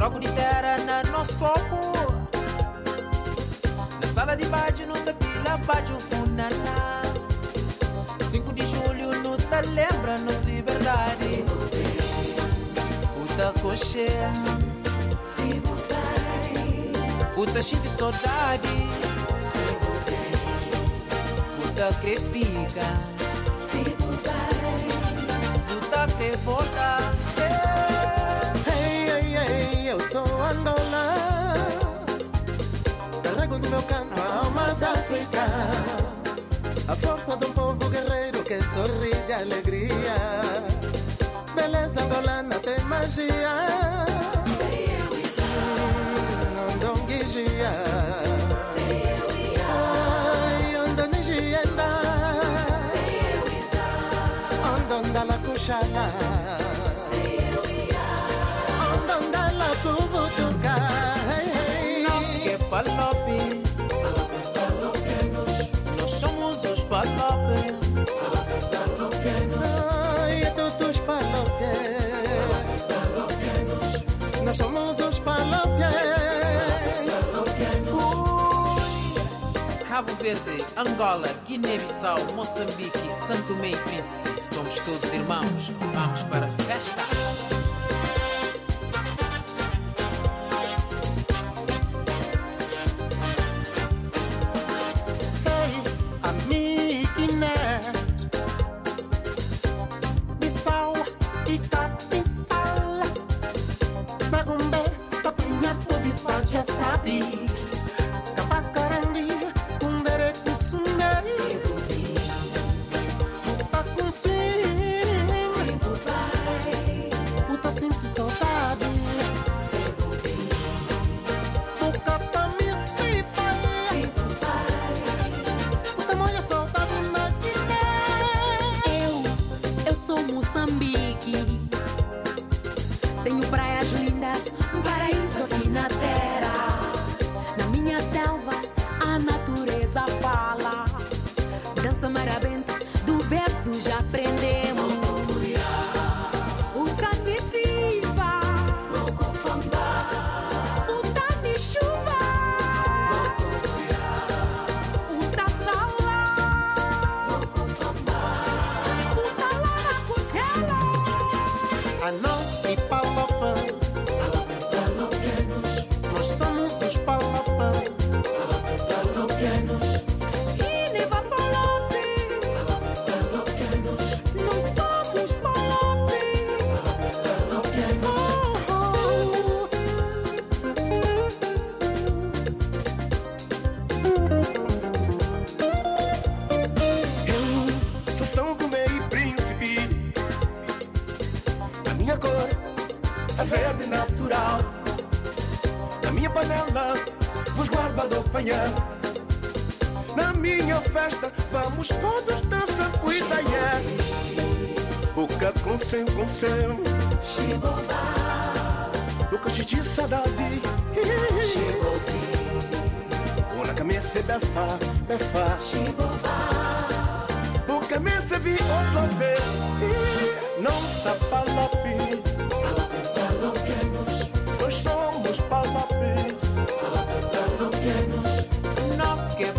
Troco de terra na nosso copo Na sala de baixo, não tá pila, baixo funaná. 5 de julho no tá lembra nos liberdade O tá coxê O cheio de saudade. O tá que fica. O tá que A alma da África. A força de um povo guerreiro que sorri de alegria. Beleza angolana tem magia. Hum, Ndonguijia. Ai, ondonijienda. Ondondala kushala. Ondondala Cabo Verde, Angola, Guiné-Bissau, Moçambique, Santo Tomé e Príncipe. Somos todos irmãos. Vamos para a festa. Nunca me se vi outra vez. E não se palapi. Nós somos palapi. Nós que é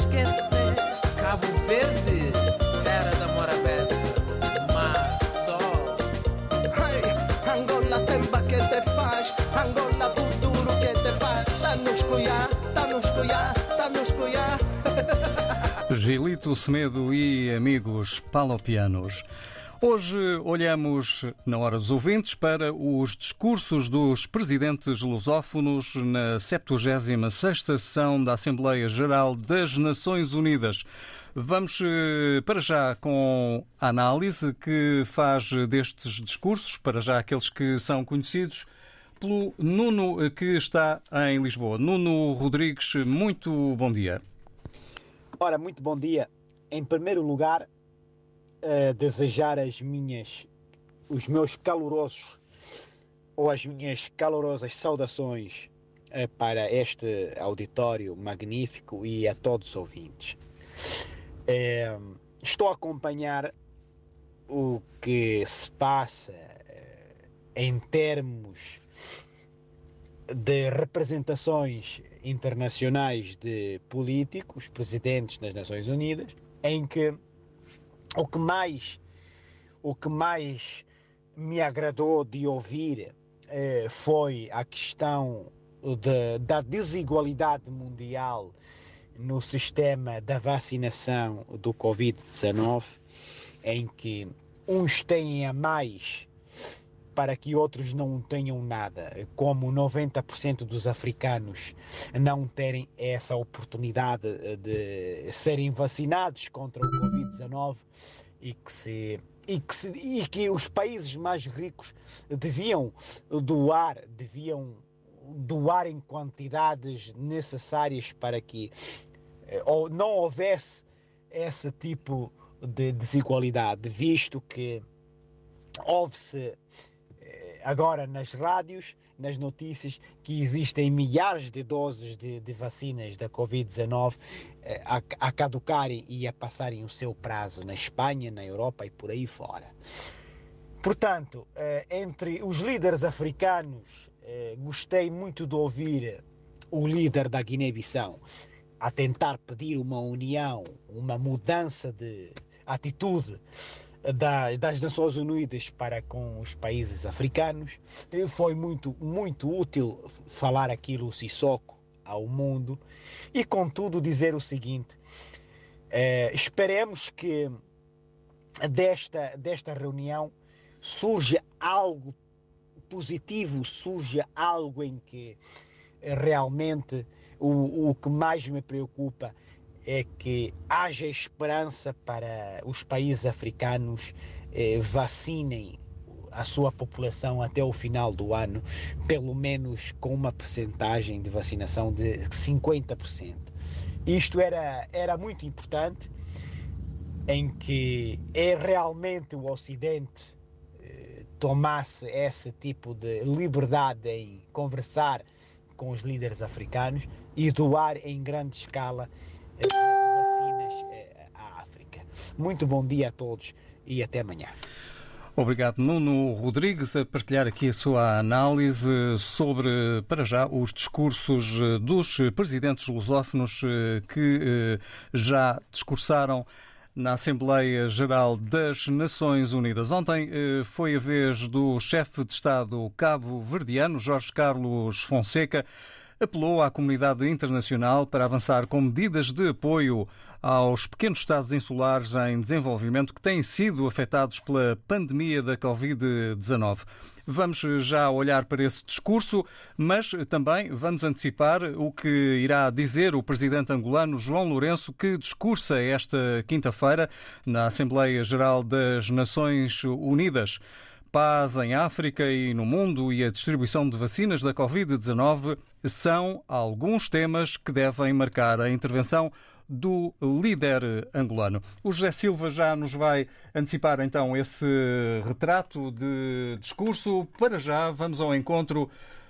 mais me esquece. Cabo Verde, terra da Morabeza. Mar, sol. Hey, Angola semba que te faz, Angola futuro que te faz. Tá nos cuiar, tá nos cuiar, tá nos cuiar. Gilito Semedo e amigos palopianos. Hoje olhamos, na hora dos ouvintes, para os discursos dos presidentes lusófonos na 76ª sessão da Assembleia Geral das Nações Unidas. Vamos eh, para já com a análise que faz destes discursos, para já aqueles que são conhecidos, pelo Nuno eh, que está em Lisboa. Nuno Rodrigues, muito bom dia. Ora, muito bom dia. Em primeiro lugar, eh, desejar as minhas, os meus calorosos ou as minhas calorosas saudações eh, para este auditório magnífico e a todos os ouvintes. Eh, estou a acompanhar o que se passa eh, em termos de representações internacionais de políticos, presidentes das Nações Unidas, em que o que mais o que mais me agradou de ouvir eh, foi a questão de- da desigualdade mundial no sistema da vacinação do Covid-19, em que uns têm a mais para que outros não tenham nada, como 90% dos africanos não terem essa oportunidade eh, de serem vacinados contra o Covid-19 e que e que, se- e que os países mais ricos deviam doar, deviam doar em quantidades necessárias para que eh, ou não houvesse esse tipo de desigualdade, visto que ouve-se eh, agora nas rádios, nas notícias, que existem milhares de doses de, de vacinas da Covid-19 eh, a, a caducarem e a passarem o seu prazo na Espanha, na Europa e por aí fora. Portanto, eh, entre os líderes africanos, eh, gostei muito de ouvir o líder da Guiné-Bissau a tentar pedir uma união, uma mudança de atitude da- das Nações Unidas para com os países africanos. E Foi muito, muito útil falar aquilo Sissoko ao mundo e, contudo, dizer o seguinte: eh, esperemos que desta, desta reunião surja algo positivo, surja algo em que eh, realmente o, o que mais me preocupa é que haja esperança para os países africanos eh, vacinem a sua população até o final do ano, pelo menos com uma percentagem de vacinação de 50%. Isto era, era muito importante, em que é realmente o Ocidente eh, tomasse esse tipo de liberdade em conversar com os líderes africanos e doar em grande escala vacinas eh, à África. Muito bom dia a todos e até amanhã. Obrigado, Nuno Rodrigues, a partilhar aqui a sua análise sobre, para já, os discursos eh, dos presidentes lusófonos eh, que já discursaram na Assembleia Geral das Nações Unidas. Ontem foi a vez do chefe de Estado cabo-verdiano, Jorge Carlos Fonseca, apelou à comunidade internacional para avançar com medidas de apoio aos pequenos Estados insulares em desenvolvimento que têm sido afetados pela pandemia da Covid-19. Vamos já olhar para esse discurso, mas também vamos antecipar o que irá dizer o presidente angolano João Lourenço, que discursa esta quinta-feira na Assembleia Geral das Nações Unidas. Paz em África e no mundo e a distribuição de vacinas da Covid-19 são alguns temas que devem marcar a intervenção do líder angolano. O José Silva já nos vai antecipar então esse retrato de discurso. Para já, vamos ao encontro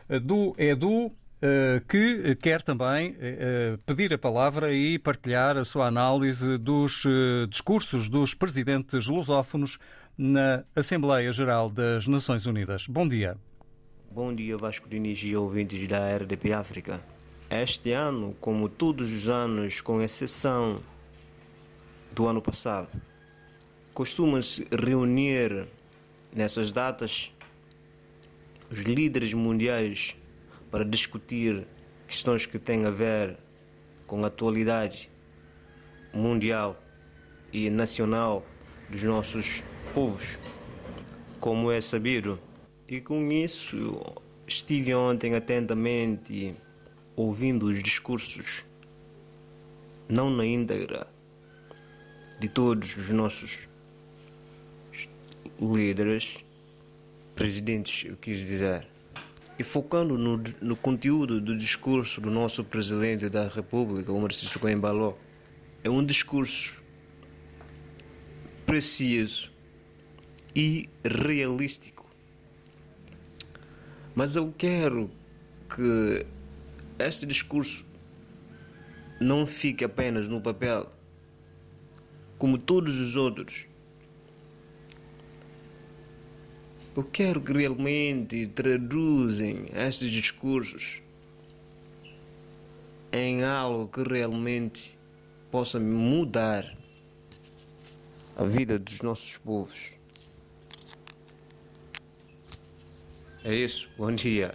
eh, do Edu, eh, que quer também eh, pedir a palavra e partilhar a sua análise dos discursos dos presidentes lusófonos na Assembleia Geral das Nações Unidas. Bom dia. Bom dia, Vasco Diniz e ouvintes da RDP África. Este ano, como todos os anos, com exceção do ano passado, costuma-se reunir nessas datas os líderes mundiais para discutir questões que têm a ver com a atualidade mundial e nacional dos nossos povos, como é sabido. E com isso estive ontem atentamente ouvindo os discursos, não na íntegra, de todos os nossos líderes, presidentes, eu quis dizer, e focando no, no conteúdo do discurso do nosso presidente da República, o Marcelo Coimbaló, é um discurso preciso e realístico. Mas eu quero que este discurso não fique apenas no papel, como todos os outros. Eu quero que realmente traduzem estes discursos em algo que realmente possa mudar a vida dos nossos povos. É isso. Bom dia.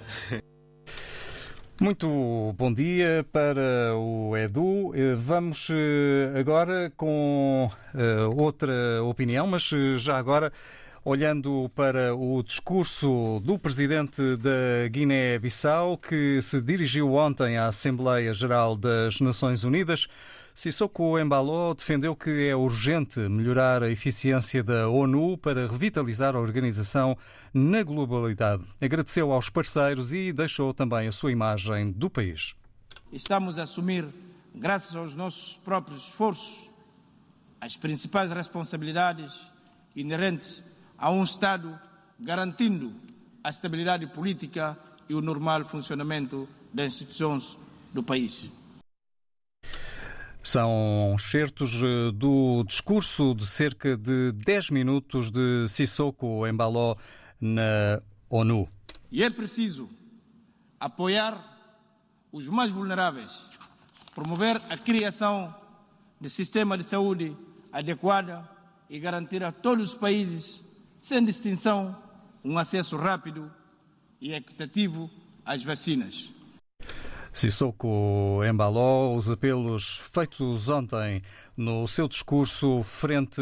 Muito bom dia para o Edu. Eh, vamos eh, agora com eh, outra opinião, mas já agora olhando para o discurso do presidente da Guiné-Bissau, que se dirigiu ontem à Assembleia Geral das Nações Unidas. Sissoko Embaló defendeu que é urgente melhorar a eficiência da ONU para revitalizar a organização na globalidade. Agradeceu aos parceiros e deixou também a sua imagem do país. Estamos a assumir, graças aos nossos próprios esforços, as principais responsabilidades inerentes a um Estado garantindo a estabilidade política e o normal funcionamento das instituições do país. São certos eh, do discurso de cerca de 10 minutos de Sissoko Embaló na ONU. E é preciso apoiar os mais vulneráveis, promover a criação de sistema de saúde adequada e garantir a todos os países, sem distinção, um acesso rápido e equitativo às vacinas. Sissoko embalou os apelos feitos ontem no seu discurso frente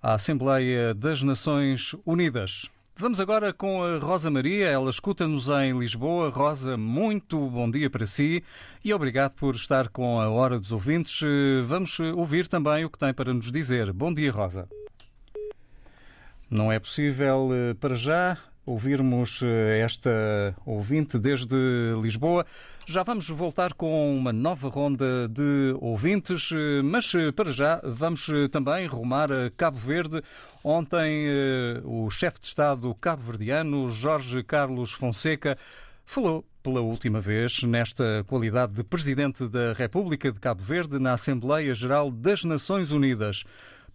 à Assembleia das Nações Unidas. Vamos agora com a Rosa Maria. Ela escuta-nos em Lisboa. Rosa, muito bom dia para si e obrigado por estar com a Hora dos Ouvintes. Vamos ouvir também o que tem para nos dizer. Bom dia, Rosa. Não é possível eh, para já ouvirmos eh, esta ouvinte desde Lisboa. Já vamos voltar com uma nova ronda de ouvintes, eh, mas eh, para já vamos também rumar a Cabo Verde. Ontem, o chefe de Estado cabo-verdiano, Jorge Carlos Fonseca, falou pela última vez nesta qualidade de Presidente da República de Cabo Verde na Assembleia Geral das Nações Unidas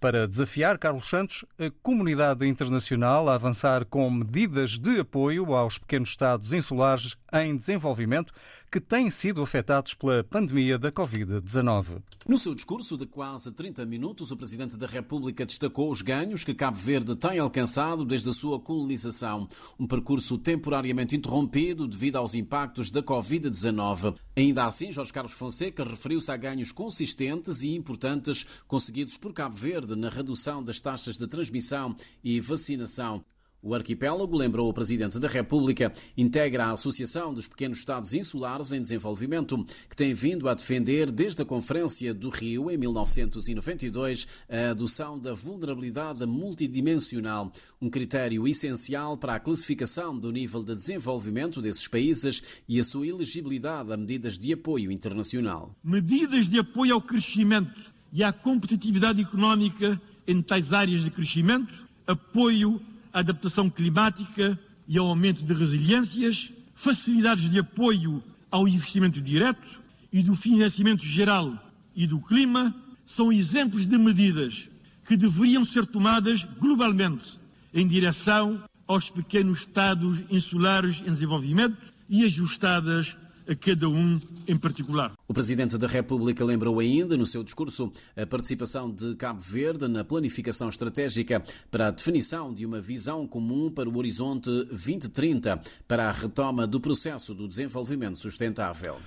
para desafiar Carlos Santos, a comunidade internacional a avançar com medidas de apoio aos pequenos Estados insulares em desenvolvimento que têm sido afetados pela pandemia da Covid-19. No seu discurso de quase 30 minutos, o Presidente da República destacou os ganhos que Cabo Verde tem alcançado desde a sua colonização. Um percurso temporariamente interrompido devido aos impactos da Covid-19. Ainda assim, Jorge Carlos Fonseca referiu-se a ganhos consistentes e importantes conseguidos por Cabo Verde na redução das taxas de transmissão e vacinação. O arquipélago, lembrou o Presidente da República, integra a Associação dos Pequenos Estados Insulares em Desenvolvimento, que tem vindo a defender desde a Conferência do Rio, em 1992, a adoção da vulnerabilidade multidimensional, um critério essencial para a classificação do nível de desenvolvimento desses países e a sua elegibilidade a medidas de apoio internacional. Medidas de apoio ao crescimento e à competitividade económica em tais áreas de crescimento, apoio adaptação climática e ao aumento de resiliências, facilidades de apoio ao investimento direto e do financiamento geral e do clima são exemplos de medidas que deveriam ser tomadas globalmente em direção aos pequenos Estados insulares em desenvolvimento e ajustadas a cada um em particular. O Presidente da República lembrou ainda no seu discurso a participação de Cabo Verde na planificação estratégica para a definição de uma visão comum para o horizonte 2030 para a retoma do processo do desenvolvimento sustentável.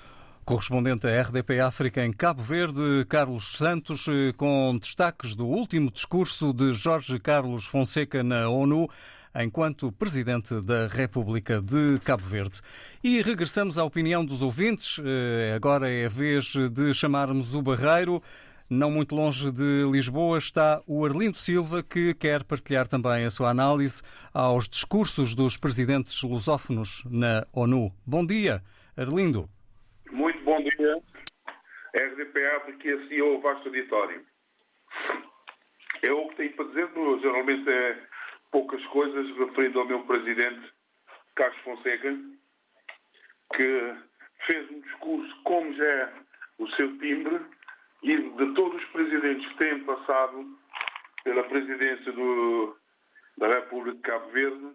Correspondente à RDP África em Cabo Verde, Carlos Santos, com destaques do último discurso de Jorge Carlos Fonseca na ONU enquanto Presidente da República de Cabo Verde. E regressamos à opinião dos ouvintes. Agora é a vez de chamarmos o Barreiro. Não muito longe de Lisboa está o Arlindo Silva, que quer partilhar também a sua análise aos discursos dos presidentes lusófonos na ONU. Bom dia, Arlindo. Muito bom dia. RDP África e a CEO vasto auditório. Eu o que tenho para dizer, geralmente é poucas coisas referindo ao meu presidente Carlos Fonseca, que fez um discurso como já é o seu timbre e de todos os presidentes que têm passado pela presidência do, da República de Cabo Verde,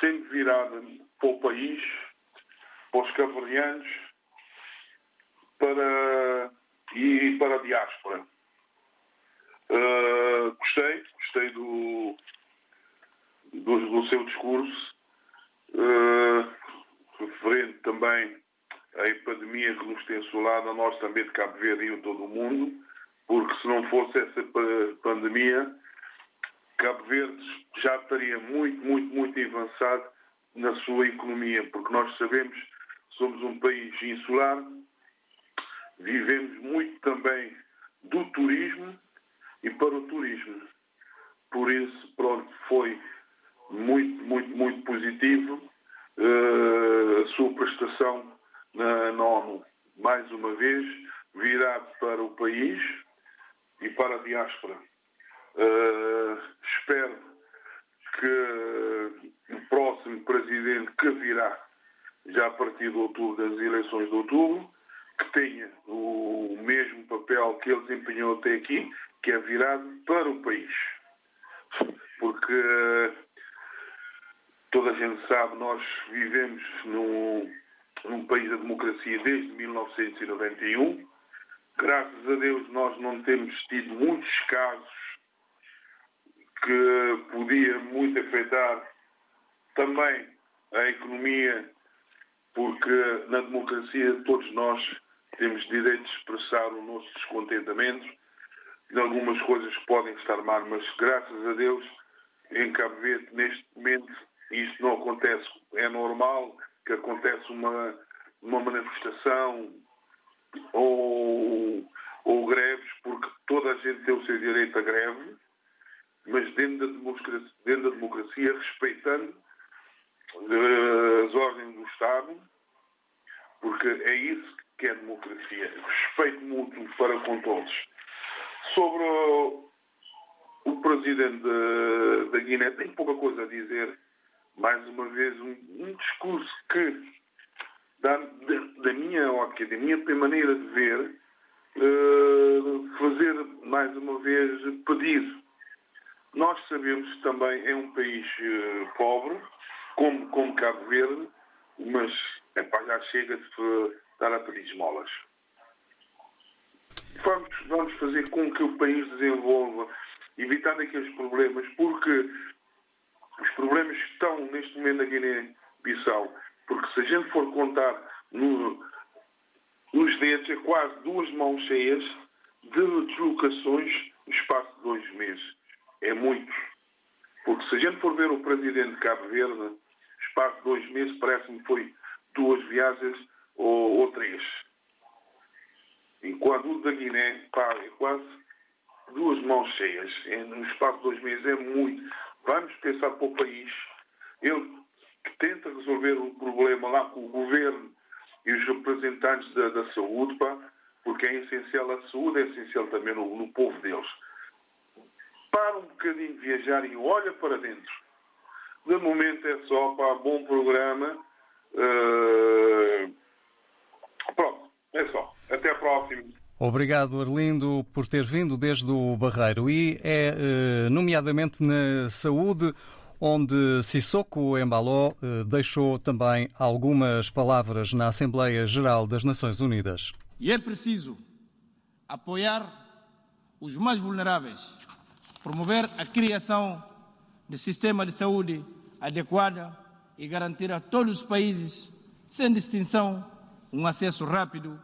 sempre virada para o país, para os cabo-verdianos para, e para a diáspora. Uh, gostei, gostei do, do, do seu discurso, uh, referente também à epidemia que nos tem assolado, a nós também de Cabo Verde e em todo o mundo, porque se não fosse essa pandemia, Cabo Verde já estaria muito, muito, muito avançado na sua economia, porque nós sabemos que somos um país insular, vivemos muito também do turismo e para o turismo. Por isso, pronto, foi muito, muito, muito positivo uh, a sua prestação na, na ONU. Mais uma vez, virado para o país e para a diáspora. Uh, espero que o próximo presidente que virá, já a partir de outubro, das eleições de outubro, que tenha o mesmo papel que ele desempenhou até aqui, que é virado para o país. Porque toda a gente sabe, nós vivemos num, num país da democracia desde 1991. Graças a Deus nós não temos tido muitos casos que podia muito afetar também a economia, porque na democracia todos nós temos direito de expressar o nosso descontentamento em algumas coisas que podem estar mal, mas graças a Deus em Cabo Verde neste momento isto não acontece. É normal que aconteça uma, uma manifestação ou, ou greves, porque toda a gente tem o seu direito a greve, mas dentro da democracia, dentro da democracia respeitando uh, as ordens do Estado, porque é isso que é democracia. Respeito mútuo para com todos. Sobre o, o presidente da Guiné, tenho pouca coisa a dizer mais uma vez, um, um discurso que, da, da, minha ótica, da minha maneira de ver, uh, fazer, mais uma vez, pedir. Nós sabemos que também é um país uh, pobre, como, como Cabo Verde, mas epá, já chega de estar a pedir esmolas. Vamos, vamos fazer com que o país desenvolva, evitando aqueles problemas, porque os problemas que estão neste momento na Guiné-Bissau, porque se a gente for contar no, nos dedos, é quase duas mãos cheias de deslocações no espaço de dois meses. É muito. Porque se a gente for ver o presidente de Cabo Verde, espaço de dois meses, parece-me que foi duas viagens ou, ou três. Enquanto o da Guiné, pá, é quase duas mãos cheias. É, no espaço de dois meses é muito. Vamos pensar para o país. Ele tenta resolver o problema lá com o governo e os representantes da, da saúde, pá, porque é essencial a saúde, é essencial também no, no povo deles. Para um bocadinho de viajar e olha para dentro. De momento é só para bom programa. Uh... Pronto, é só. Até a próxima. Obrigado, Arlindo, por ter vindo desde o Barreiro. E é, eh, nomeadamente na saúde, onde Sissoko Embaló eh, deixou também algumas palavras na Assembleia Geral das Nações Unidas. E é preciso apoiar os mais vulneráveis, promover a criação de sistema de saúde adequada e garantir a todos os países, sem distinção, um acesso rápido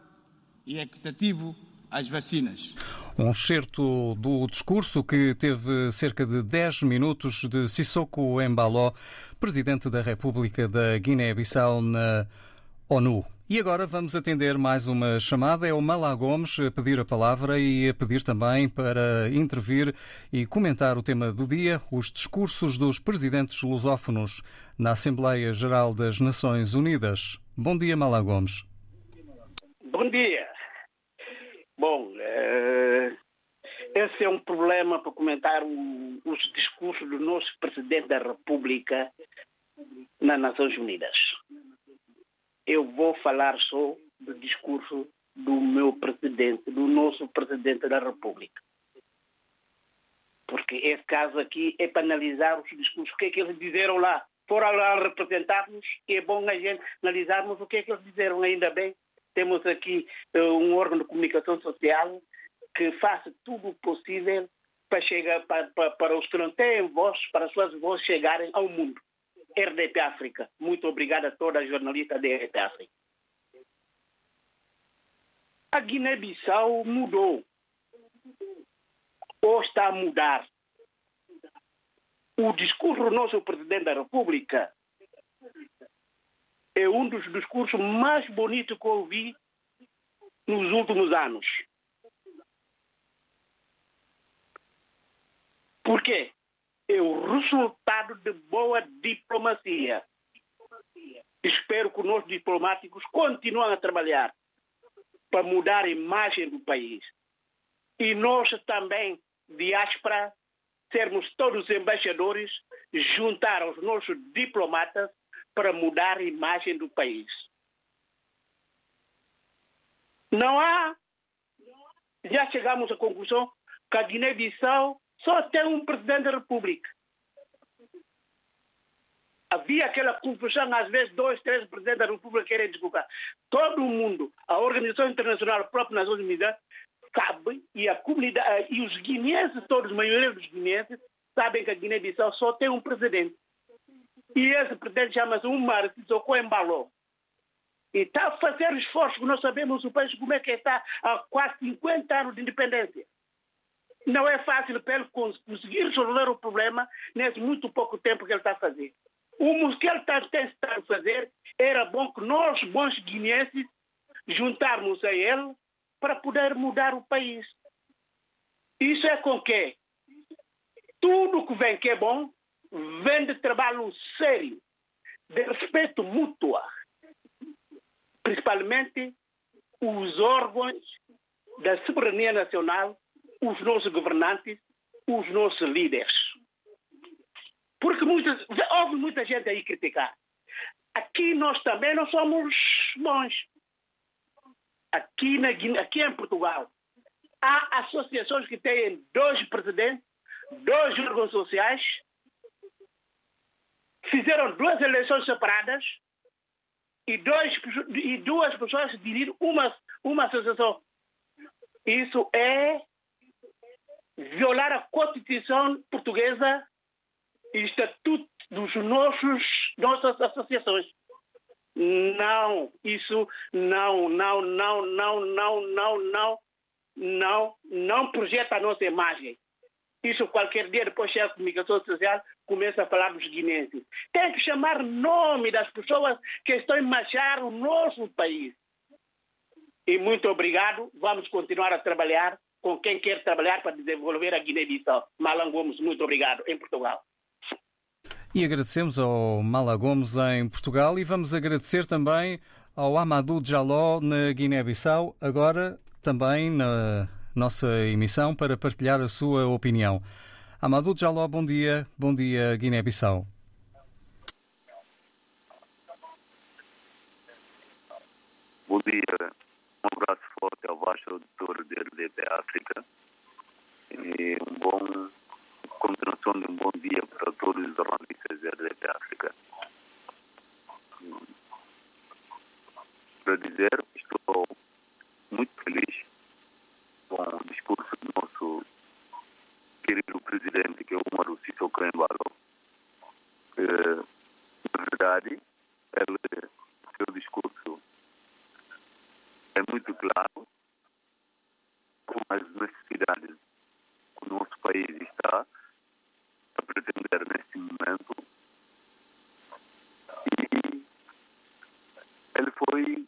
e equitativo às vacinas. Um excerto do discurso que teve cerca de 10 minutos de Sissoko Embaló, presidente da República da Guiné-Bissau na ONU. E agora vamos atender mais uma chamada. É o Malá Gomes a pedir a palavra e a pedir também para intervir e comentar o tema do dia, os discursos dos presidentes lusófonos na Assembleia Geral das Nações Unidas. Bom dia, Malá Gomes. Bom dia. Bom, uh, esse é um problema para comentar os discursos do nosso presidente da República nas Nações Unidas. Eu vou falar só do discurso do meu presidente, do nosso presidente da República. Porque esse caso aqui é para analisar os discursos, o que é que eles disseram lá. Foram lá representar-nos, é bom a gente analisarmos o que é que eles disseram, ainda bem temos aqui uh, um órgão de comunicação social que faça tudo o possível para chegar para, para, para, os que não têm voz, para as suas vozes chegarem ao mundo. RDP África. Muito obrigado a toda a jornalista da RDP África. A Guiné-Bissau mudou. Ou está a mudar. O discurso do nosso presidente da República é um dos discursos mais bonitos que eu ouvi nos últimos anos. Por quê? É o resultado de boa diplomacia. Espero que os nossos diplomáticos continuem a trabalhar para mudar a imagem do país. E nós também, diáspora, sermos todos embaixadores, juntar aos nossos diplomatas para mudar a imagem do país. Não há. Já chegamos à conclusão que a Guiné-Bissau só tem um presidente da República. Havia aquela confusão, às vezes, dois, três presidentes da República querem disputar. Todo mundo, a Organização Internacional, a própria Nações Unidas, sabe, e a comunidade, e os guineenses, todos, a maioria dos guineenses, sabem que a Guiné-Bissau só tem um presidente. E esse presidente chama-se Umar Sissoko Embaló. E está a fazer esforço, nós sabemos o país como é que está há quase 50 anos de independência. Não é fácil para ele conseguir resolver o problema nesse muito pouco tempo que ele está a fazer. O que ele está a fazer era bom que nós, bons guineenses, juntarmos a ele para poder mudar o país. Isso é com que tudo que vem que é bom vem de trabalho sério, de respeito mútuo, principalmente os órgãos da soberania nacional, os nossos governantes, os nossos líderes. Porque muitas, houve muita gente aí criticar. Aqui nós também não somos bons. Aqui, na, aqui em Portugal, há associações que têm dois presidentes, dois órgãos sociais, fizeram duas eleições separadas e, dois, e duas pessoas dirigir uma, uma associação. Isso é violar a Constituição portuguesa e o Estatuto dos nossos nossas associações. Não, isso não, não, não, não, não, não, não, não, não projeta a nossa imagem. Isso qualquer dia depois chega a comunicação social, começa a falar dos guineenses. Tem que chamar nome das pessoas que estão a manchar o nosso país. E muito obrigado. Vamos continuar a trabalhar com quem quer trabalhar para desenvolver a Guiné-Bissau. Malan Gomes, muito obrigado, em Portugal. E agradecemos ao Mala Gomes em Portugal e vamos agradecer também ao Amadou Jaló na Guiné-Bissau, agora também na nossa emissão para partilhar a sua opinião. Amadou Jaló, bom dia. Bom dia, Guiné-Bissau. Bom dia. Um abraço forte ao baixo auditor da RDP África e um bom continuação de um bom dia para todos os jornalistas da RDP África. Para dizer, estou muito feliz com o discurso do nosso querido presidente, que é o Umaru Sissoko Embalo. Na verdade, ele, seu discurso é muito claro com as necessidades que o nosso país está a pretender neste momento. E ele foi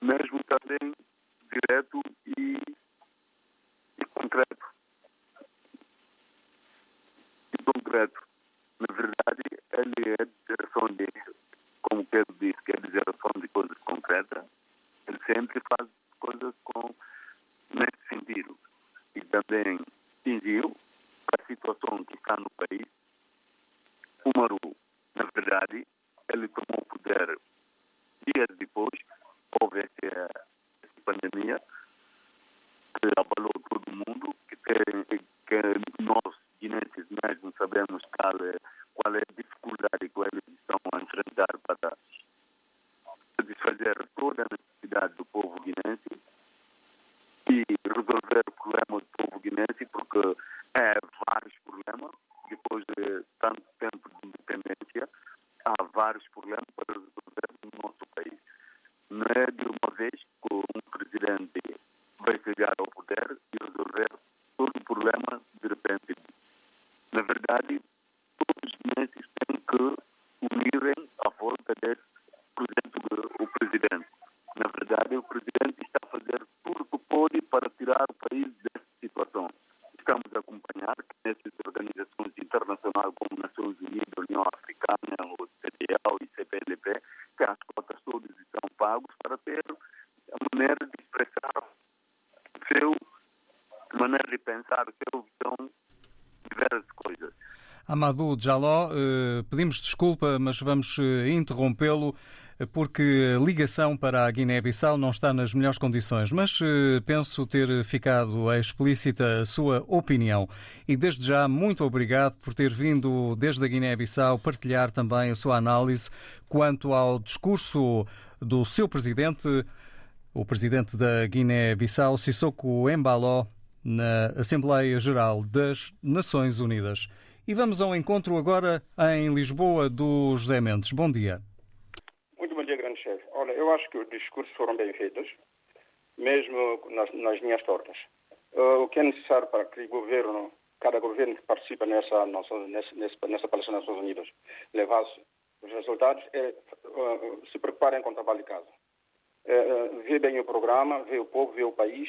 mesmo também direto e, e concreto. E concreto. Na verdade, ele é direção de, como Pedro disse, que é direção de coisas concretas. Ele sempre faz coisas com nesse sentido. E também fingiu a situação que está no país. O Maru, na verdade, ele tomou o poder dias depois, houve essa pandemia que abalou todo mundo, que, que, nós, guinenses mesmo, sabemos qual é, qual é a dificuldade que eles estão a enfrentar para satisfazer toda a necessidade do povo guinense e resolver o problema do povo guinense, porque é vários problemas, depois de tanto tempo de independência, há vários problemas para resolver no nosso país. Não é de uma vez que um presidente vai chegar ao poder e resolver todo o problema de repente. Na verdade, todos os guinenses têm que unirem à volta desse o presidente. Na verdade, o presidente está a fazer tudo o que pode para tirar o país dessa situação. Estamos a acompanhar que nessas organizações internacionais como Nações Unidas, União Africana, o CDAO e CPLP, que as cotas todas estão pagos para ter a maneira de expressar o seu, a maneira de pensar, a sua visão de diversas coisas. Jaló, pedimos desculpa, mas vamos interrompê-lo porque a ligação para a Guiné-Bissau não está nas melhores condições, mas penso ter ficado explícita a sua opinião. E desde já, muito obrigado por ter vindo desde a Guiné-Bissau partilhar também a sua análise quanto ao discurso do seu presidente, o presidente da Guiné-Bissau, Sissoko Embaló, na Assembleia Geral das Nações Unidas. E vamos ao encontro agora em Lisboa do José Mendes. Bom dia. Muito bom dia, grande chefe. Olha, eu acho que os discursos foram bem feitos, mesmo nas, nas linhas tortas. Uh, o que é necessário para que o governo, cada governo que participa nessa, nossa, nessa, nessa palestra das Nações Unidas, levasse os resultados, é uh, se preparem com o trabalho de casa. Uh, ver bem o programa, ver o povo, ver o país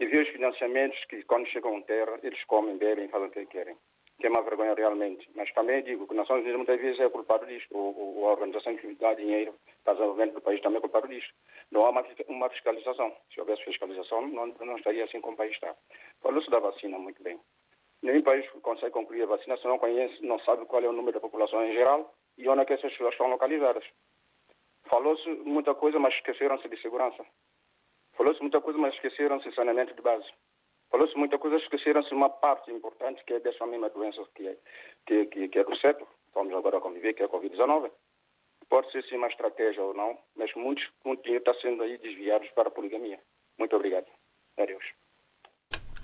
e ver os financiamentos que, quando chegam à terra, eles comem, bebem, fazem o que querem que é uma vergonha realmente. Mas também digo que Nações Unidas muitas vezes é culpado disto, ou, ou a organização que dá dinheiro para o desenvolvimento do país também é culpado disto. Não há uma, uma fiscalização. Se houvesse fiscalização, não, não estaria assim como o país está. Falou-se da vacina muito bem. Nenhum país consegue concluir a vacina se não conhece, não sabe qual é o número da população em geral e onde é que essas pessoas estão localizadas. Falou-se muita coisa, mas esqueceram-se de segurança. Falou-se muita coisa, mas esqueceram-se de saneamento de base. Falou-se muita coisa, esqueceram-se uma parte importante que é dessa mesma doença que é, que, que, que é do século. Vamos agora conviver, que é a Covid-19. Pode ser sim uma estratégia ou não, mas muitos continuam a estar sendo aí desviados para a poligamia. Muito obrigado. Adeus.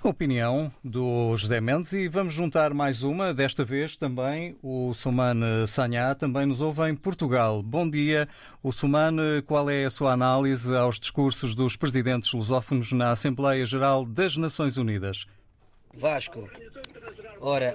Opinião do José Mendes e vamos juntar mais uma, desta vez também o Sumane Sanhá, também nos ouve em Portugal. Bom dia, o Sumane, qual é a sua análise aos discursos dos presidentes lusófonos na Assembleia Geral das Nações Unidas? Vasco, ora,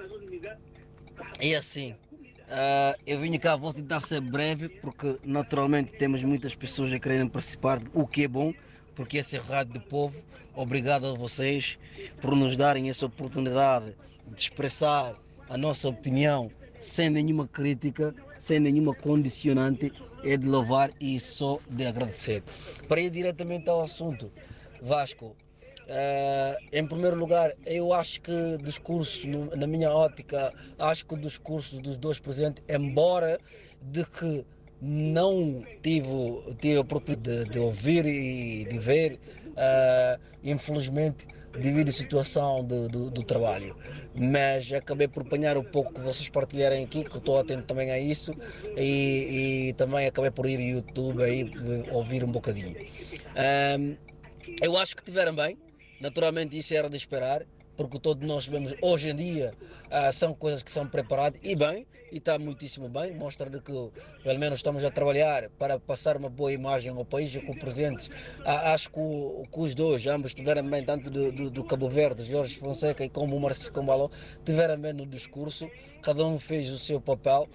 é assim, uh, eu vim cá, vou tentar ser breve, porque naturalmente temos muitas pessoas a quererem participar, o que é bom, porque esse rádio do povo. Obrigado a vocês por nos darem essa oportunidade de expressar a nossa opinião sem nenhuma crítica, sem nenhuma condicionante. É de louvar e só de agradecer. Para ir diretamente ao assunto, Vasco, uh, em primeiro lugar, eu acho que o discurso, na minha ótica, acho que o discurso dos dois presidentes, embora de que não tive, tive a oportunidade de, de ouvir e de ver, uh, infelizmente, devido à situação do, do, do, trabalho. Mas acabei por apanhar um pouco que vocês partilharem aqui, que estou atento também a isso, e, e também acabei por ir ao YouTube aí ouvir um bocadinho. Um, eu acho que tiveram bem, naturalmente isso era de esperar, porque todos nós vemos hoje em dia uh, são coisas que são preparadas e bem, e está muitíssimo bem, mostra que pelo menos estamos a trabalhar para passar uma boa imagem ao país e com presentes. Uh, acho que, o, que, os dois, ambos tiveram bem, tanto do, do, do Cabo Verde, Jorge Fonseca e como o Marcelo Combaló, tiveram bem no discurso, cada um fez o seu papel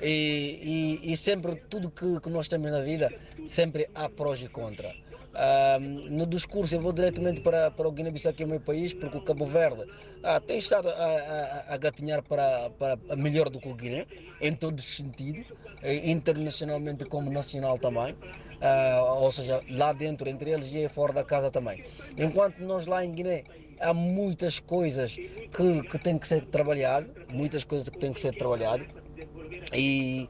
e, e, e sempre tudo que, que nós temos na vida, sempre há prós e contras. Um, no discurso, eu vou diretamente para, para o Guiné-Bissau, que é o meu país, porque o Cabo Verde ah, tem estado a, a, a gatinhar para, para melhor do que o Guiné, em todos os sentidos, eh, internacionalmente como nacional também. Uh, ou seja, lá dentro, entre eles e fora da casa também. Enquanto nós lá em Guiné há muitas coisas que, que têm que ser trabalhado, muitas coisas que têm que ser trabalhado e,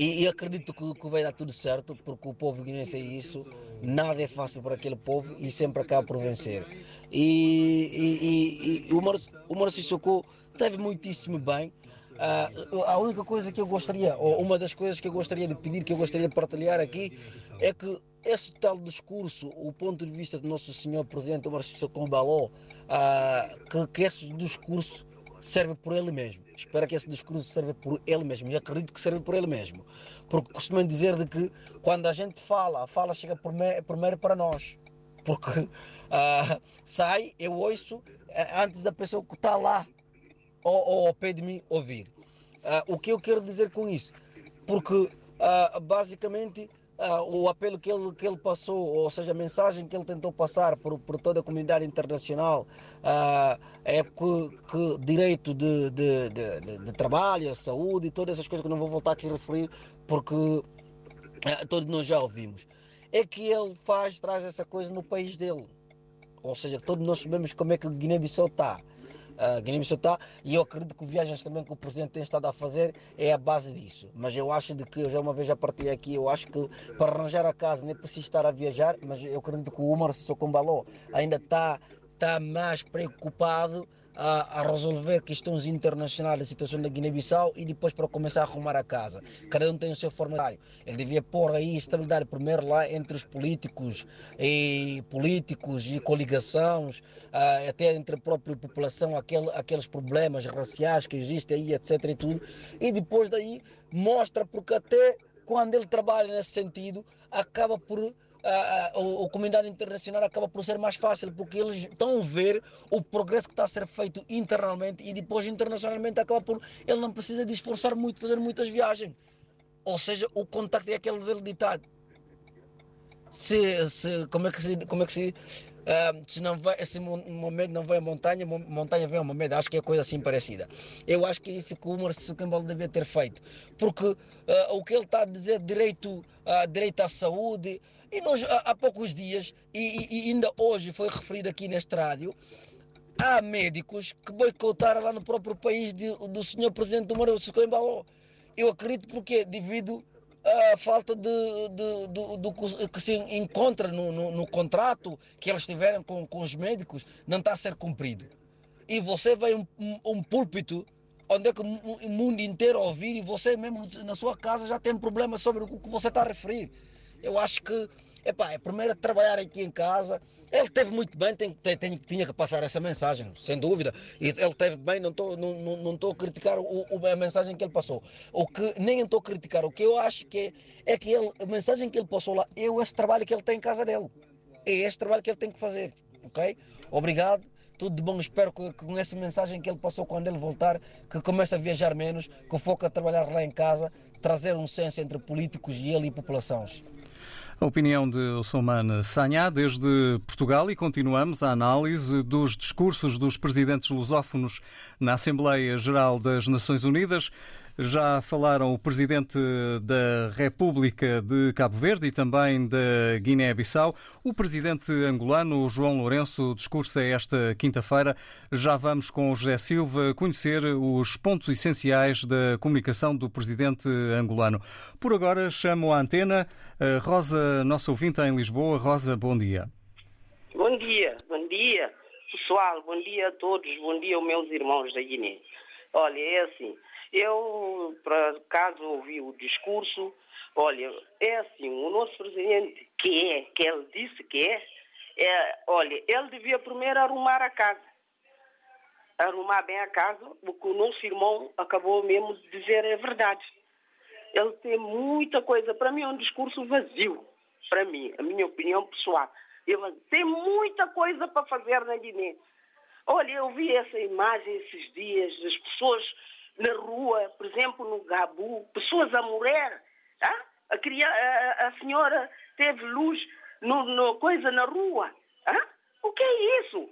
e, e acredito que, que, vai dar tudo certo, porque o povo guinense é isso nada é fácil para aquele povo e sempre acaba por vencer. E, e, e, o, Márcio, o Márcio Socorro teve muitíssimo bem. Uh, a única coisa que eu gostaria, ou uma das coisas que eu gostaria de pedir, que eu gostaria de partilhar aqui, é que esse tal discurso, o ponto de vista do nosso senhor presidente Márcio Socorro Baló, uh, que, que esse discurso serve por ele mesmo. Espero que esse discurso serve por ele mesmo e acredito que serve por ele mesmo. Porque costumam dizer de que quando a gente fala, a fala chega primeiro para nós. Porque uh, sai, eu ouço uh, antes da pessoa que está lá ou, ou ao pé de mim ouvir. Uh, o que eu quero dizer com isso? Porque basicamente Uh, o apelo que ele, que ele passou, ou seja, a mensagem que ele tentou passar por, por toda a comunidade internacional uh, é que, que direito de, de, de, de, trabalho, saúde e todas essas coisas que eu não vou voltar aqui a referir porque uh, todos nós já ouvimos. É que ele faz, traz essa coisa no país dele. Ou seja, todos nós sabemos como é que Guiné-Bissau está uh, Guiné-Bissau está, e eu acredito que viagens também que o Presidente tem estado a fazer é a base disso. Mas eu acho de que, eu já uma vez já partilhei aqui, eu acho que para arranjar a casa nem preciso estar a viajar, mas eu acredito que o Umar Sissoko ainda está, está mais preocupado a, a, resolver questões internacionais da situação da Guiné-Bissau e depois para começar a arrumar a casa. Cada um tem o seu formulário. Ele devia pôr aí estabilidade primeiro lá entre os políticos e políticos e coligações, uh, até entre a própria população, aquele, aqueles problemas raciais que existem aí, etc. e tudo. E depois daí mostra porque até quando ele trabalha nesse sentido, acaba por a, a, a, comunidade internacional acaba por ser mais fácil, porque eles estão a ver o progresso que está a ser feito internamente e depois internacionalmente acaba por. Ele não precisa de esforçar muito, fazer muitas viagens. Ou seja, o contacto é aquele velho ditado. Se, se, como é que se. Como é que se Uh, se não vai, esse momento não vai a montanha, montanha vem a momento, acho que é coisa assim parecida. Eu acho que é isso que o Marcelo Campbell devia ter feito, porque uh, o que ele está a dizer, direito, uh, direito à saúde, e nós, há, há poucos dias, e, e, ainda hoje foi referido aqui neste rádio, há médicos que boicotaram lá no próprio país de, do senhor presidente do Maurício Coimbaló. Eu acredito porque devido à falta de, de, de, do que se encontra no, no, no, contrato que eles tiveram com, com os médicos não está a ser cumprido. E você vai um, um, um púlpito onde é que o mundo inteiro ouvir e você mesmo na sua casa já tem problemas sobre o que você está a referir. Eu acho que epá, é primeiro trabalhar aqui em casa. Ele teve muito bem, tem, tem, tem, tinha que passar essa mensagem, sem dúvida. E ele teve bem, não estou não, não, não a criticar o, o, a mensagem que ele passou. O que nem estou a criticar, o que eu acho que é, é que ele, a mensagem que ele passou lá é esse trabalho que ele tem em casa dele. É este trabalho que ele tem que fazer. Ok? Obrigado. Tudo de bom, espero que, que com essa mensagem que ele passou quando ele voltar, que comece a viajar menos, que foque a trabalhar lá em casa, trazer um senso entre políticos e ele e populações. A opinião de Soumane Sanhá desde Portugal e continuamos a análise dos discursos dos presidentes lusófonos na Assembleia Geral das Nações Unidas. Já falaram o Presidente da República de Cabo Verde e também da Guiné-Bissau. O Presidente angolano, João Lourenço, discursa esta quinta-feira. Já vamos com José Silva conhecer os pontos essenciais da comunicação do Presidente angolano. Por agora, chamo a antena Rosa, nossa ouvinte em Lisboa. Rosa, bom dia. Bom dia, bom dia, pessoal, bom dia a todos, bom dia aos meus irmãos da Guiné. Olha, é assim, eu, por acaso, ouvi o discurso. Olha, é assim, o nosso presidente, que é, que ele disse que é, é olha, ele devia primeiro arrumar a casa. Arrumar bem a casa, o que o nosso irmão acabou mesmo de dizer é verdade. Ele tem muita coisa, para mim é um discurso vazio, para mim, a minha opinião pessoal. Ele tem muita coisa para fazer na Guiné. Olha, eu vi essa imagem esses dias, as pessoas na rua, por exemplo, no Gabu, pessoas a morrer. Tá? A, a, a senhora teve luz no, no, coisa na rua. Tá? O que é isso?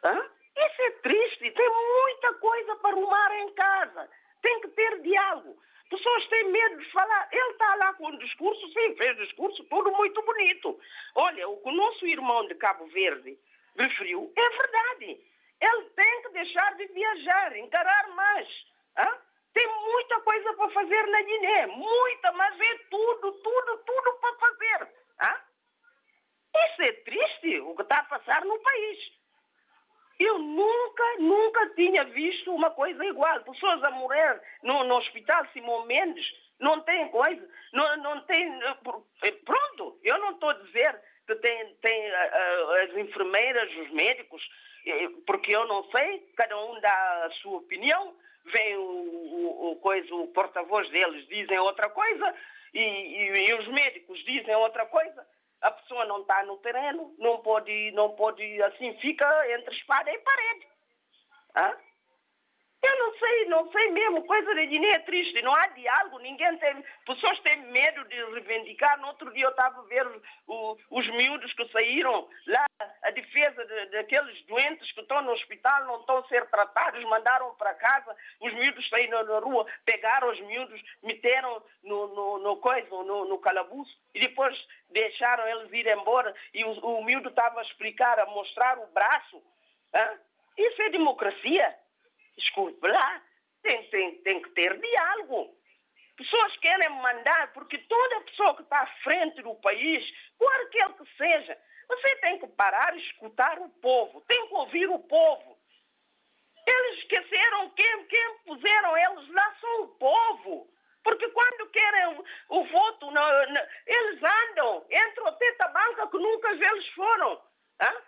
Tá? Isso é triste. Tem muita coisa para arrumar em casa. Tem que ter diálogo. Pessoas têm medo de falar. Ele está lá com um discurso, sim, fez discurso, tudo muito bonito. Olha, o que o nosso irmão de Cabo Verde referiu é verdade. Ele tem que deixar de viajar, encarar mais. Tem muita coisa para fazer na Guiné, muita, mas é tudo, tudo, tudo para fazer. Isso é triste, o que está a passar no país. Eu nunca, nunca tinha visto uma coisa igual. Pessoas a morrer no, no hospital Simão Mendes, não tem coisa, não, não tem. Pronto, eu não estou a dizer que tem, tem uh, as enfermeiras, os médicos, porque eu não sei, cada um dá a sua opinião, vem o, o, o, coisa, o porta-voz deles dizem outra coisa e, e, e, os médicos dizem outra coisa. A pessoa não está no terreno, não pode, não pode, assim, fica entre espada e parede. Hã? Eu não sei, não sei mesmo, coisa de Guiné é triste, não há diálogo, ninguém tem, pessoas têm medo de reivindicar. No outro dia eu estava a ver o, os miúdos que saíram lá, a defesa de, daqueles doentes que estão no hospital, não estão a ser tratados, mandaram para casa, os miúdos saíram na rua, pegaram os miúdos, meteram no, no, no coisa, no, no calabouço, e depois deixaram eles ir embora, e o, o miúdo estava a explicar, a mostrar o braço. Hein? Isso é democracia. Desculpe lá, tem, tem, tem que ter diálogo. Pessoas querem mandar, porque toda pessoa que está à frente do país, qualquer que seja, você tem que parar e escutar o povo, tem que ouvir o povo. Eles esqueceram quem, quem puseram eles lá, são o povo. Porque quando querem o, o voto, não, não, eles andam, entram até a banca que nunca eles foram. Hein?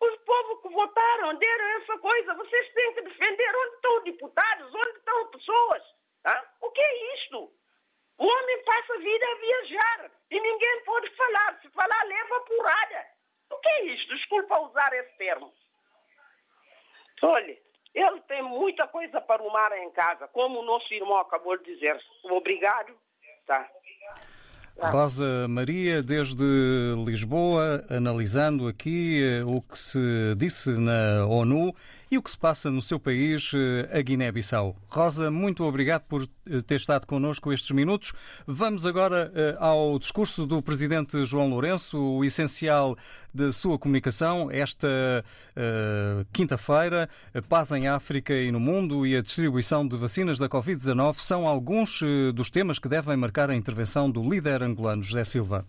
Os povos que votaram deram essa coisa. Vocês têm que defender onde estão deputados, onde estão pessoas. Ah? O que é isto? O homem passa a vida a viajar e ninguém pode falar. Se falar, leva porrada. O que é isto? Desculpa usar esse termo. Olha, ele tem muita coisa para arrumar em casa, como o nosso irmão acabou de dizer. Obrigado. Tá. Rosa Maria, desde Lisboa, analisando aqui eh, o que se disse na ONU e o que se passa no seu país, eh, a Guiné-Bissau. Rosa, muito obrigado por eh, ter estado connosco estes minutos. Vamos agora ao discurso do Presidente João Lourenço, o essencial da sua comunicação esta uh, quinta-feira. Paz em África e no mundo e a distribuição de vacinas da Covid-19 são alguns dos temas que devem marcar a intervenção do líder angolano José Silva.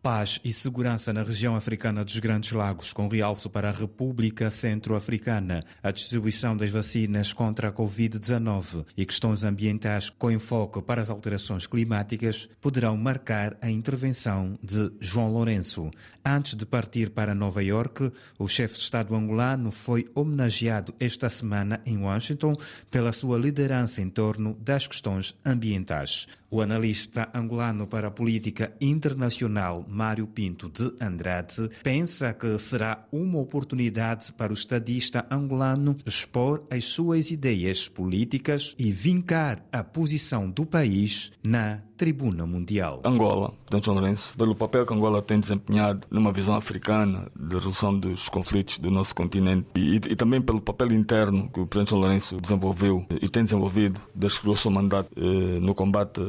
Paz e segurança na região africana dos Grandes Lagos, com realço para a República Centro-Africana, a distribuição das vacinas contra a Covid-19 e questões ambientais com enfoque para as alterações climáticas poderão marcar a intervenção de João Lourenço. Antes de partir para Nova York, o chefe de Estado angolano foi homenageado esta semana em Washington pela sua liderança em torno das questões ambientais. O analista angolano para a política internacional Mário Pinto de Andrade pensa que será uma oportunidade para o estadista angolano expor as suas ideias políticas e vincar a posição do país na tribuna mundial. Angola, João Lourenço, pelo papel que Angola tem desempenhado numa visão africana de resolução dos conflitos do nosso continente e, e também pelo papel interno que o Presidente Lourenço desenvolveu e tem desenvolvido desde que criou o seu mandato eh, no combate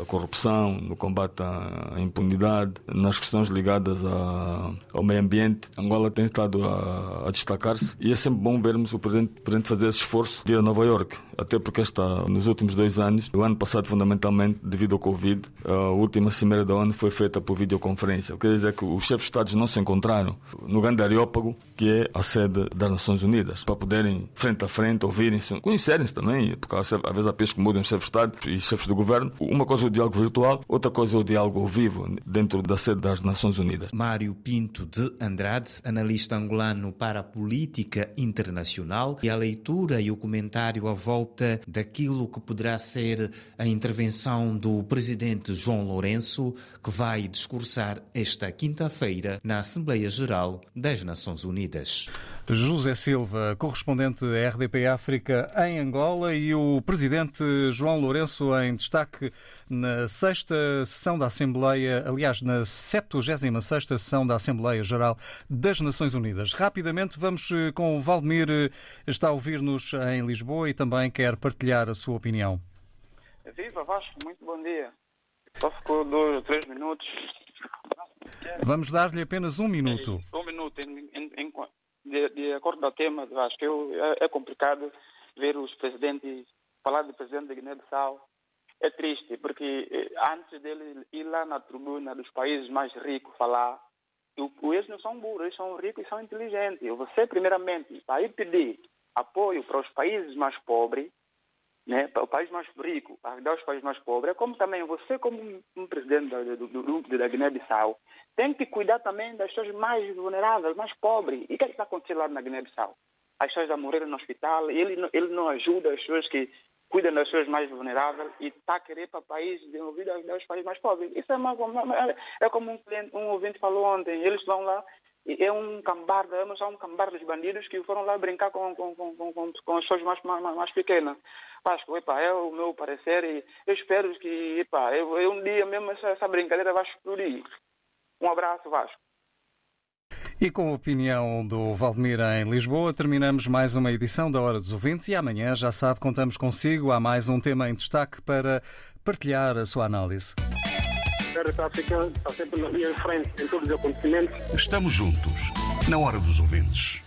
à corrupção, no combate à impunidade, nas questões ligadas a, ao meio ambiente. Angola tem estado a, a destacar-se e é sempre bom vermos o Presidente, o Presidente fazer esse esforço de ir a Nova York, até porque está nos últimos dois anos, o ano passado fundamentalmente devido ao Covid, a última cimeira da ONU foi feita por videoconferência. Quer dizer que os chefes de Estados não se encontraram no grande Areópago, que é a sede das Nações Unidas, para poderem, frente a frente, ouvirem-se, conhecerem-se também, porque às vezes há pessoas que mudam os chefes de Estado e chefes do governo. Uma coisa é o diálogo virtual, outra coisa é o diálogo ao vivo, dentro da sede das Nações Unidas. Mário Pinto de Andrade, analista angolano para a política internacional, e a leitura e o comentário à volta daquilo que poderá ser a intervenção do presidente João Lourenço, que vai discursar esta quinta-feira na Assembleia Geral das Nações Unidas. José Silva, correspondente RDP África em Angola, e o presidente João Lourenço em destaque na sexta sessão da Assembleia, aliás, na 76 sessão da Assembleia Geral das Nações Unidas. Rapidamente vamos com o Valdemir, está a ouvir-nos em Lisboa e também quer partilhar a sua opinião. Viva Vasco, muito bom dia. Só ficou dois ou três minutos. Vamos dar-lhe apenas um minuto. É, um minuto. Em, em, em, de, de, acordo ao tema, acho que eu, é, é, complicado ver os presidentes, falar do presidente da Guiné-Bissau. É triste, porque antes dele ir lá na tribuna dos países mais ricos falar, eles não são burros, eles são ricos e são inteligentes. Você, primeiramente, vai pedir apoio para os países mais pobres, né, para o país mais rico, ajudar os países mais pobres, é como também você, como um, presidente do, do grupo da Guiné-Bissau, tem que cuidar também das pessoas mais vulneráveis, mais pobres. E o que é está acontecendo lá na Guiné-Bissau? As pessoas já morreram no hospital, ele, ele não ajuda as pessoas que cuidam das pessoas mais vulneráveis e está a querer para países desenvolvidos ajudar os países mais pobres. Isso é, uma, é como um, cliente, um ouvinte falou ontem, eles vão lá é um cambar, vamos um cambar dos bandidos que foram lá brincar com, com, com, com, com as pessoas mais, mais, mais pequenas. Que epa, é o meu parecer e eu espero que epa, eu, eu um dia mesmo essa, essa brincadeira vai explodir. Um abraço, Vasco. E com a opinião do Valdemir em Lisboa, terminamos mais uma edição da Hora dos Ouvintes e amanhã, já sabe, contamos consigo. Há mais um tema em destaque para partilhar a sua análise. África está sempre na linha de frente em todos os acontecimentos. Estamos juntos, na Hora dos Ouvintes.